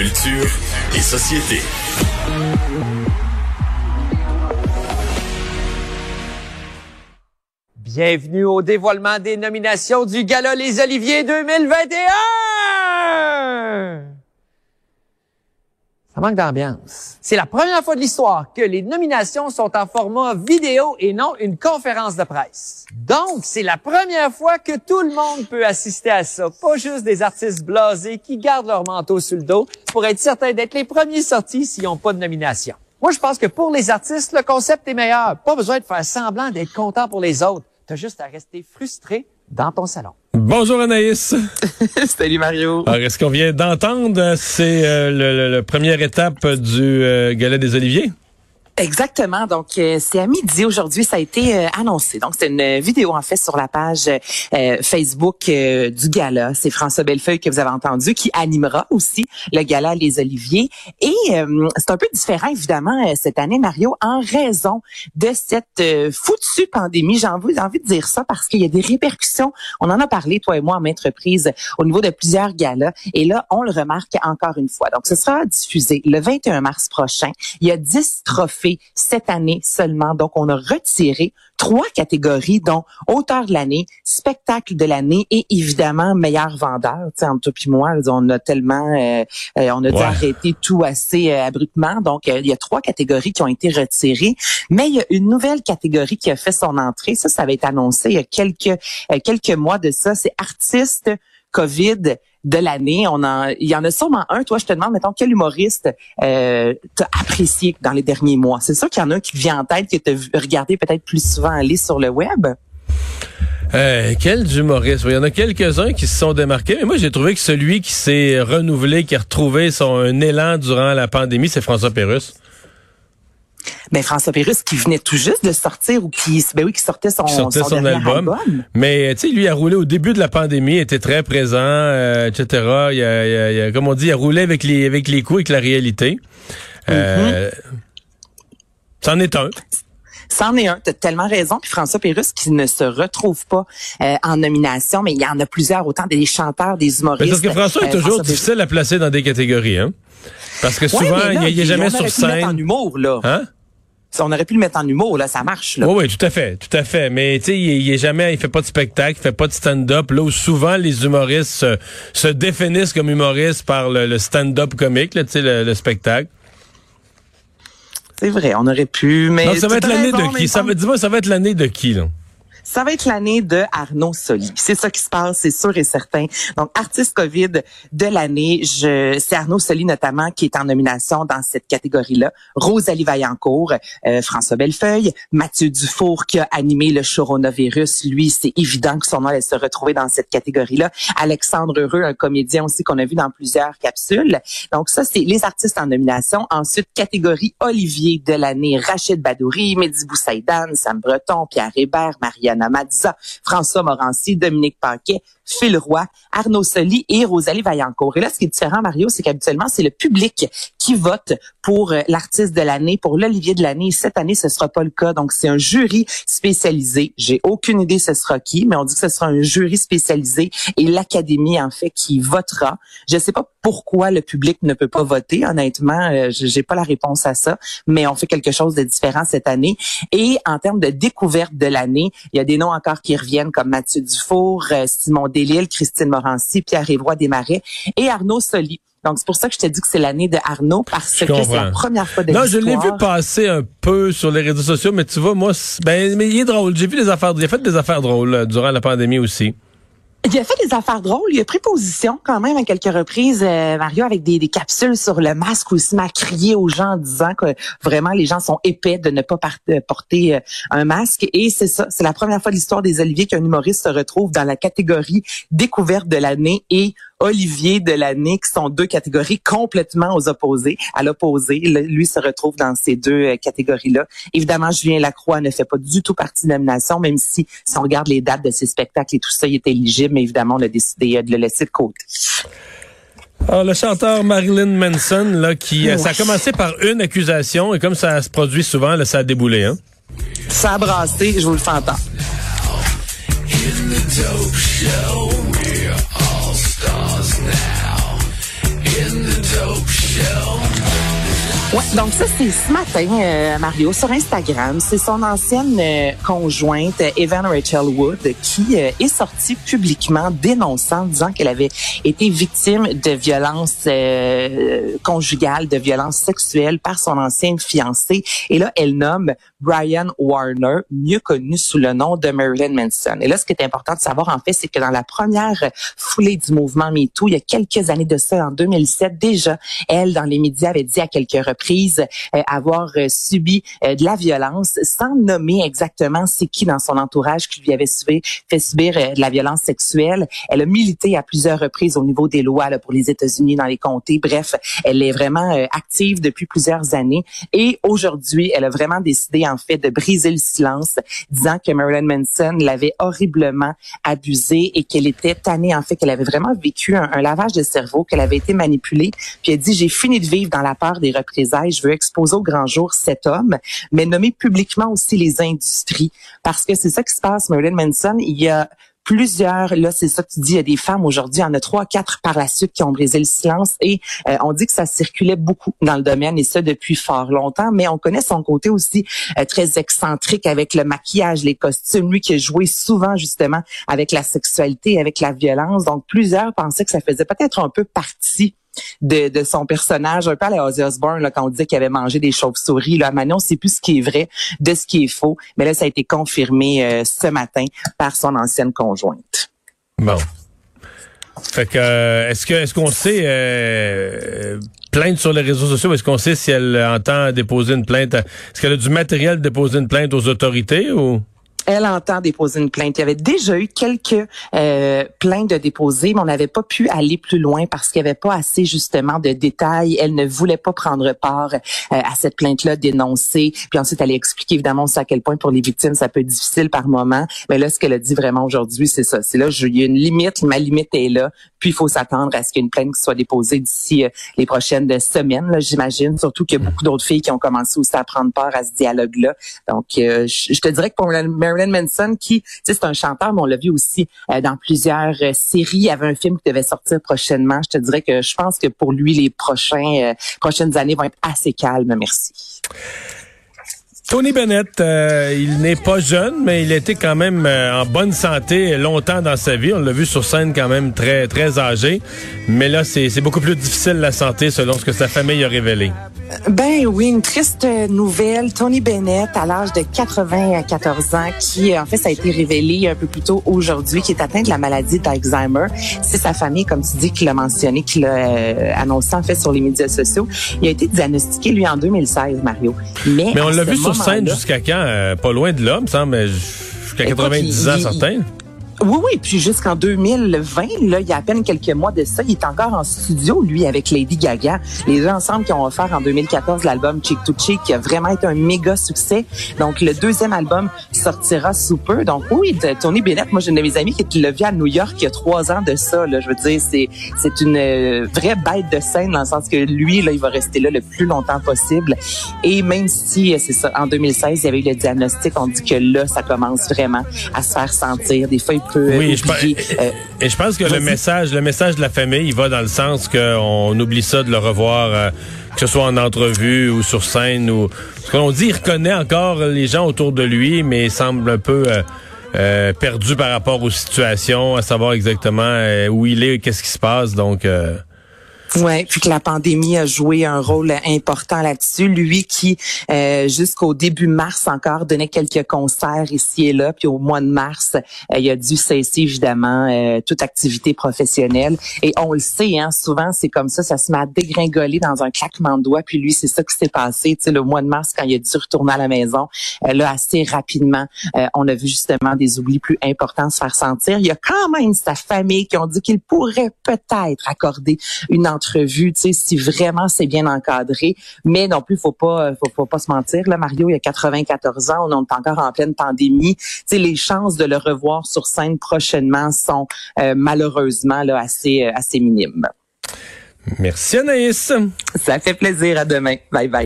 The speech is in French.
Culture et société. Bienvenue au dévoilement des nominations du Gala Les Oliviers 2021! Manque d'ambiance? C'est la première fois de l'histoire que les nominations sont en format vidéo et non une conférence de presse. Donc, c'est la première fois que tout le monde peut assister à ça. Pas juste des artistes blasés qui gardent leur manteau sur le dos pour être certains d'être les premiers sortis s'ils n'ont pas de nomination. Moi, je pense que pour les artistes, le concept est meilleur. Pas besoin de faire semblant d'être content pour les autres. T'as juste à rester frustré dans ton salon. Bonjour Anaïs. Salut Mario. Alors, est-ce qu'on vient d'entendre, c'est euh, le, le- le première étape du euh, Galet des Oliviers? Exactement. Donc, euh, c'est à midi aujourd'hui, ça a été euh, annoncé. Donc, c'est une vidéo en fait sur la page euh, Facebook euh, du gala. C'est François Bellefeuille que vous avez entendu qui animera aussi le gala Les Oliviers. Et euh, c'est un peu différent évidemment euh, cette année, Mario, en raison de cette foutue pandémie. J'ai envie, envie de dire ça parce qu'il y a des répercussions. On en a parlé toi et moi à maintes reprises au niveau de plusieurs galas. Et là, on le remarque encore une fois. Donc, ce sera diffusé le 21 mars prochain. Il y a 10 trophées cette année seulement. Donc, on a retiré trois catégories, dont auteur de l'année, spectacle de l'année et évidemment meilleur vendeur. Tu sais, entre toi et moi, on a tellement, euh, euh, on a dû Ouais. arrêter tout assez euh, abruptement. Donc, euh, il y a trois catégories qui ont été retirées. Mais il y a une nouvelle catégorie qui a fait son entrée. Ça, ça avait été annoncé il y a quelques, quelques mois de ça. C'est artiste COVID de l'année. Il y en a sûrement un. Toi, je te demande, mettons, quel humoriste euh, t'as apprécié dans les derniers mois? C'est sûr qu'il y en a un qui vient en tête, que tu as regardé peut-être plus souvent aller sur le web. Euh, quel humoriste? Il y en a quelques-uns qui se sont démarqués, mais moi j'ai trouvé que celui qui s'est renouvelé, qui a retrouvé son élan durant la pandémie, c'est François Pérusse. Ben, François Pérus qui venait tout juste de sortir ou qui, ben oui, qui sortait son, Qui sortait son, album. Mais tu sais, lui a roulé au début de la pandémie, était très présent, euh, etc. Il a, il a- il a- comme on dit, il a roulé avec les avec les coups, avec la réalité. Euh, C'en est un. C'en est un, tu as tellement raison. Puis François Pérus qui ne se retrouve pas euh, en nomination, mais il y en a plusieurs, autant des chanteurs, des Mais humoristes. parce que François est Euh, toujours François Pérus. difficile à placer dans des catégories, hein. Parce que souvent, là, il est on jamais aurait sur le mettre en scène. humour, là. Hein? On aurait pu le mettre en humour, là, ça marche, là. Oui, oui, tout à fait, tout à fait. Mais tu sais, il, il est jamais, il fait pas de spectacle, il fait pas de stand-up. Là où souvent les humoristes se, se définissent comme humoristes par le, le stand-up comique, là, tu sais, le, le spectacle. C'est vrai, on aurait pu, mais. Donc, ça va être l'année de qui? Ça bon, va, dis-moi, ça va être l'année de qui, là? Ça va être l'année de Arnaud Soli. C'est ça qui se passe, c'est sûr et certain. Donc, artiste COVID de l'année, je, c'est Arnaud Soli notamment qui est en nomination dans cette catégorie-là. Rosalie Vaillancourt, euh, François Bellefeuille, Mathieu Dufour qui a animé le coronavirus. Lui, c'est évident que son nom allait se retrouver dans cette catégorie-là. Alexandre Heureux, un comédien aussi qu'on a vu dans plusieurs capsules. Donc, ça, c'est les artistes en nomination. Ensuite, catégorie Olivier de l'année, Rachid Badouri, Mehdi Boussaïdan, Sam Breton, Pierre Hébert, François Morancy, Dominique Paquet, Phil Roy, Arnaud Soli et Rosalie Vaillancourt. Et là, ce qui est différent, Mario, c'est qu'habituellement, c'est le public qui vote pour euh, l'artiste de l'année, pour l'Olivier de l'année. Et Cette année, ce sera pas le cas. Donc, c'est un jury spécialisé. J'ai aucune idée ce sera qui, mais on dit que ce sera un jury spécialisé et l'Académie, en fait, qui votera. Je sais pas pourquoi le public ne peut pas voter. Honnêtement, euh, j'ai pas la réponse à ça, mais on fait quelque chose de différent cette année. Et en termes de découverte de l'année, il y a des noms encore qui reviennent comme Mathieu Dufour, euh, Simon Delille, Christine Morancy, Pierre-Évroy Desmarais et Arnaud Soli. Donc, c'est pour ça que je te dis que c'est l'année de Arnaud, parce que c'est la première fois de Non, je l'ai vu passer un peu sur les réseaux sociaux, mais tu vois, moi, ben, mais il est drôle. J'ai vu des affaires, il a fait des affaires drôles euh, durant la pandémie aussi. Il a fait des affaires drôles. Il a pris position quand même à quelques reprises, euh, Mario, avec des, capsules sur le masque où il se aux gens en disant que vraiment les gens sont épais de ne pas euh, porter euh, un masque. Et c'est ça, c'est la première fois de l'histoire des Oliviers qu'un humoriste se retrouve dans la catégorie découverte de l'année et Olivier de l'année, qui sont deux catégories complètement aux opposés, à l'opposé. Lui se retrouve dans ces deux euh, catégories-là. Évidemment, Julien Lacroix ne fait pas du tout partie de la nomination, même si, si on regarde les dates de ses spectacles et tout ça, il est éligible, mais évidemment, on a décidé euh, de le laisser de côté. Alors, le chanteur Marilyn Manson, là, qui, euh, ça a commencé par une accusation, et comme ça se produit souvent, là, ça a déboulé, hein? Ça a brassé, je vous le fais entendre. Donc ça c'est ce matin, euh, Mario, sur Instagram. C'est son ancienne euh, conjointe, Evan Rachel Wood, qui euh, est sortie publiquement dénonçant, disant qu'elle avait été victime de violences conjugales, de violences sexuelles par son ancienne fiancé. Et là, elle nomme Brian Warner, mieux connu sous le nom de Marilyn Manson. Et là, ce qui est important de savoir, en fait, c'est que dans la première foulée du mouvement MeToo, il y a quelques années de ça, en 2007, déjà, elle, dans les médias, avait dit à quelques reprises prise euh, avoir euh, subi euh, de la violence sans nommer exactement c'est qui dans son entourage qui lui avait fait subir de la violence sexuelle. Elle a milité à plusieurs reprises au niveau des lois là, pour les États-Unis dans les comtés. Bref, elle est vraiment active depuis plusieurs années et aujourd'hui, elle a vraiment décidé en fait de briser le silence, disant que Marilyn Manson l'avait horriblement abusée et qu'elle était tannée en fait, qu'elle avait vraiment vécu un, un lavage de cerveau, qu'elle avait été manipulée. Puis elle dit j'ai fini de vivre dans la peur des reprises je veux exposer au grand jour cet homme, mais nommer publiquement aussi les industries. Parce que c'est ça qui se passe, Marilyn Manson. Il y a plusieurs, là c'est ça que tu dis, il y a des femmes aujourd'hui, il y en a trois, quatre par la suite qui ont brisé le silence et euh, on dit que ça circulait beaucoup dans le domaine et ça depuis fort longtemps, mais on connaît son côté aussi euh, très excentrique avec le maquillage, les costumes, lui qui a joué souvent justement avec la sexualité, avec la violence, donc plusieurs pensaient que ça faisait peut-être un peu partie de, son personnage, un peu à Ozzy Osbourne, là, quand on disait qu'il avait mangé des chauves-souris. Là, maintenant, on sait plus ce qui est vrai de ce qui est faux. Mais là, ça a été confirmé euh, ce matin par son ancienne conjointe. Bon. Fait que euh, est-ce que est-ce qu'on sait euh, plainte sur les réseaux sociaux, est-ce qu'on sait si elle entend déposer une plainte? Est-ce qu'elle a du matériel de déposer une plainte aux autorités ou? Elle entend déposer une plainte. Il y avait déjà eu quelques euh, plaintes de déposer, mais on n'avait pas pu aller plus loin parce qu'il n'y avait pas assez justement de détails. Elle ne voulait pas prendre part euh, à cette plainte-là, dénoncer. Puis ensuite, elle a expliqué évidemment aussi à quel point pour les victimes, ça peut être difficile par moment. Mais là, ce qu'elle a dit vraiment aujourd'hui, c'est ça. C'est là, il y a une limite, ma limite est là. Puis il faut s'attendre à ce qu'il plainte soit déposée d'ici euh, les prochaines semaines, j'imagine. Surtout qu'il y a beaucoup d'autres filles qui ont commencé aussi à prendre part à ce dialogue-là. Donc, euh, je, te dirais que pour Marilyn Manson, qui, c'est un chanteur, mais on l'a vu aussi euh, dans plusieurs séries. Il y avait un film qui devait sortir prochainement. Je te dirais que je pense que pour lui, les prochains prochaines années vont être assez calmes. Merci. Tony Bennett, euh, il n'est pas jeune, mais il était quand même euh, en bonne santé longtemps dans sa vie. On l'a vu sur scène quand même très très âgé. Mais là, c'est beaucoup plus difficile la santé selon ce que sa famille a révélé. Ben oui, une triste nouvelle. Tony Bennett, à l'âge de 94 ans, qui en fait ça a été révélé un peu plus tôt aujourd'hui, qui est atteint de la maladie d'Alzheimer. C'est sa famille, comme tu dis, qui l'a mentionné, qui l'a euh, annoncé en fait sur les médias sociaux. Il a été diagnostiqué lui en 2016, Mario. Mais, mais on l'a vu sur scène jusqu'à quand? Euh, pas loin de l'homme, semble, jusqu'à 90 ans. Oui, oui, puis jusqu'en 2020, là, il y a à peine quelques mois de ça, il est encore en studio, lui, avec Lady Gaga. Les deux ensemble qui ont offert en 2014 l'album Chick to Chick, qui a vraiment été un méga succès. Donc, le deuxième album sortira sous peu. Donc, oui, Tony Bennett, moi, j'ai une de mes amies qui l'a vu à New York il y a trois ans de ça, là. Je veux dire, c'est, c'est une euh, vraie bête de scène dans le sens que lui, là, il va rester là le plus longtemps possible. Et même si, euh, c'est ça, en 2016, il y avait eu le diagnostic, on dit que là, ça commence vraiment à se faire sentir. Des fois, oui, je, euh, et je pense que le message, le message de la famille, il va dans le sens qu'on oublie ça de le revoir, euh, que ce soit en entrevue ou sur scène ou ce qu'on dit, il reconnaît encore les gens autour de lui, mais il semble un peu euh, perdu par rapport aux situations, à savoir exactement où il est, qu'est-ce qui se passe, donc. Ouais, puis que la pandémie a joué un rôle important là-dessus. Lui qui, euh, jusqu'au début mars encore, donnait quelques concerts ici et là, puis au mois de mars, euh, il a dû cesser évidemment euh, toute activité professionnelle. Et on le sait, hein, souvent c'est comme ça, ça se met à dégringoler dans un claquement de doigts. Puis lui, c'est ça qui s'est passé, tu sais, le mois de mars quand il a dû retourner à la maison. là, assez rapidement, on a vu justement des oublis plus importants se faire sentir. Il y a quand même sa famille qui ont dit qu'il pourrait peut-être accorder une entrevue, tu sais, si vraiment c'est bien encadré. Mais non plus, faut pas, faut, faut pas se mentir. Là, Mario, il a 94 ans, on est encore en pleine pandémie. Tu sais, les chances de le revoir sur scène prochainement sont euh, malheureusement là assez, euh, assez minimes. Merci Anaïs. Ça fait plaisir. À demain. Bye bye.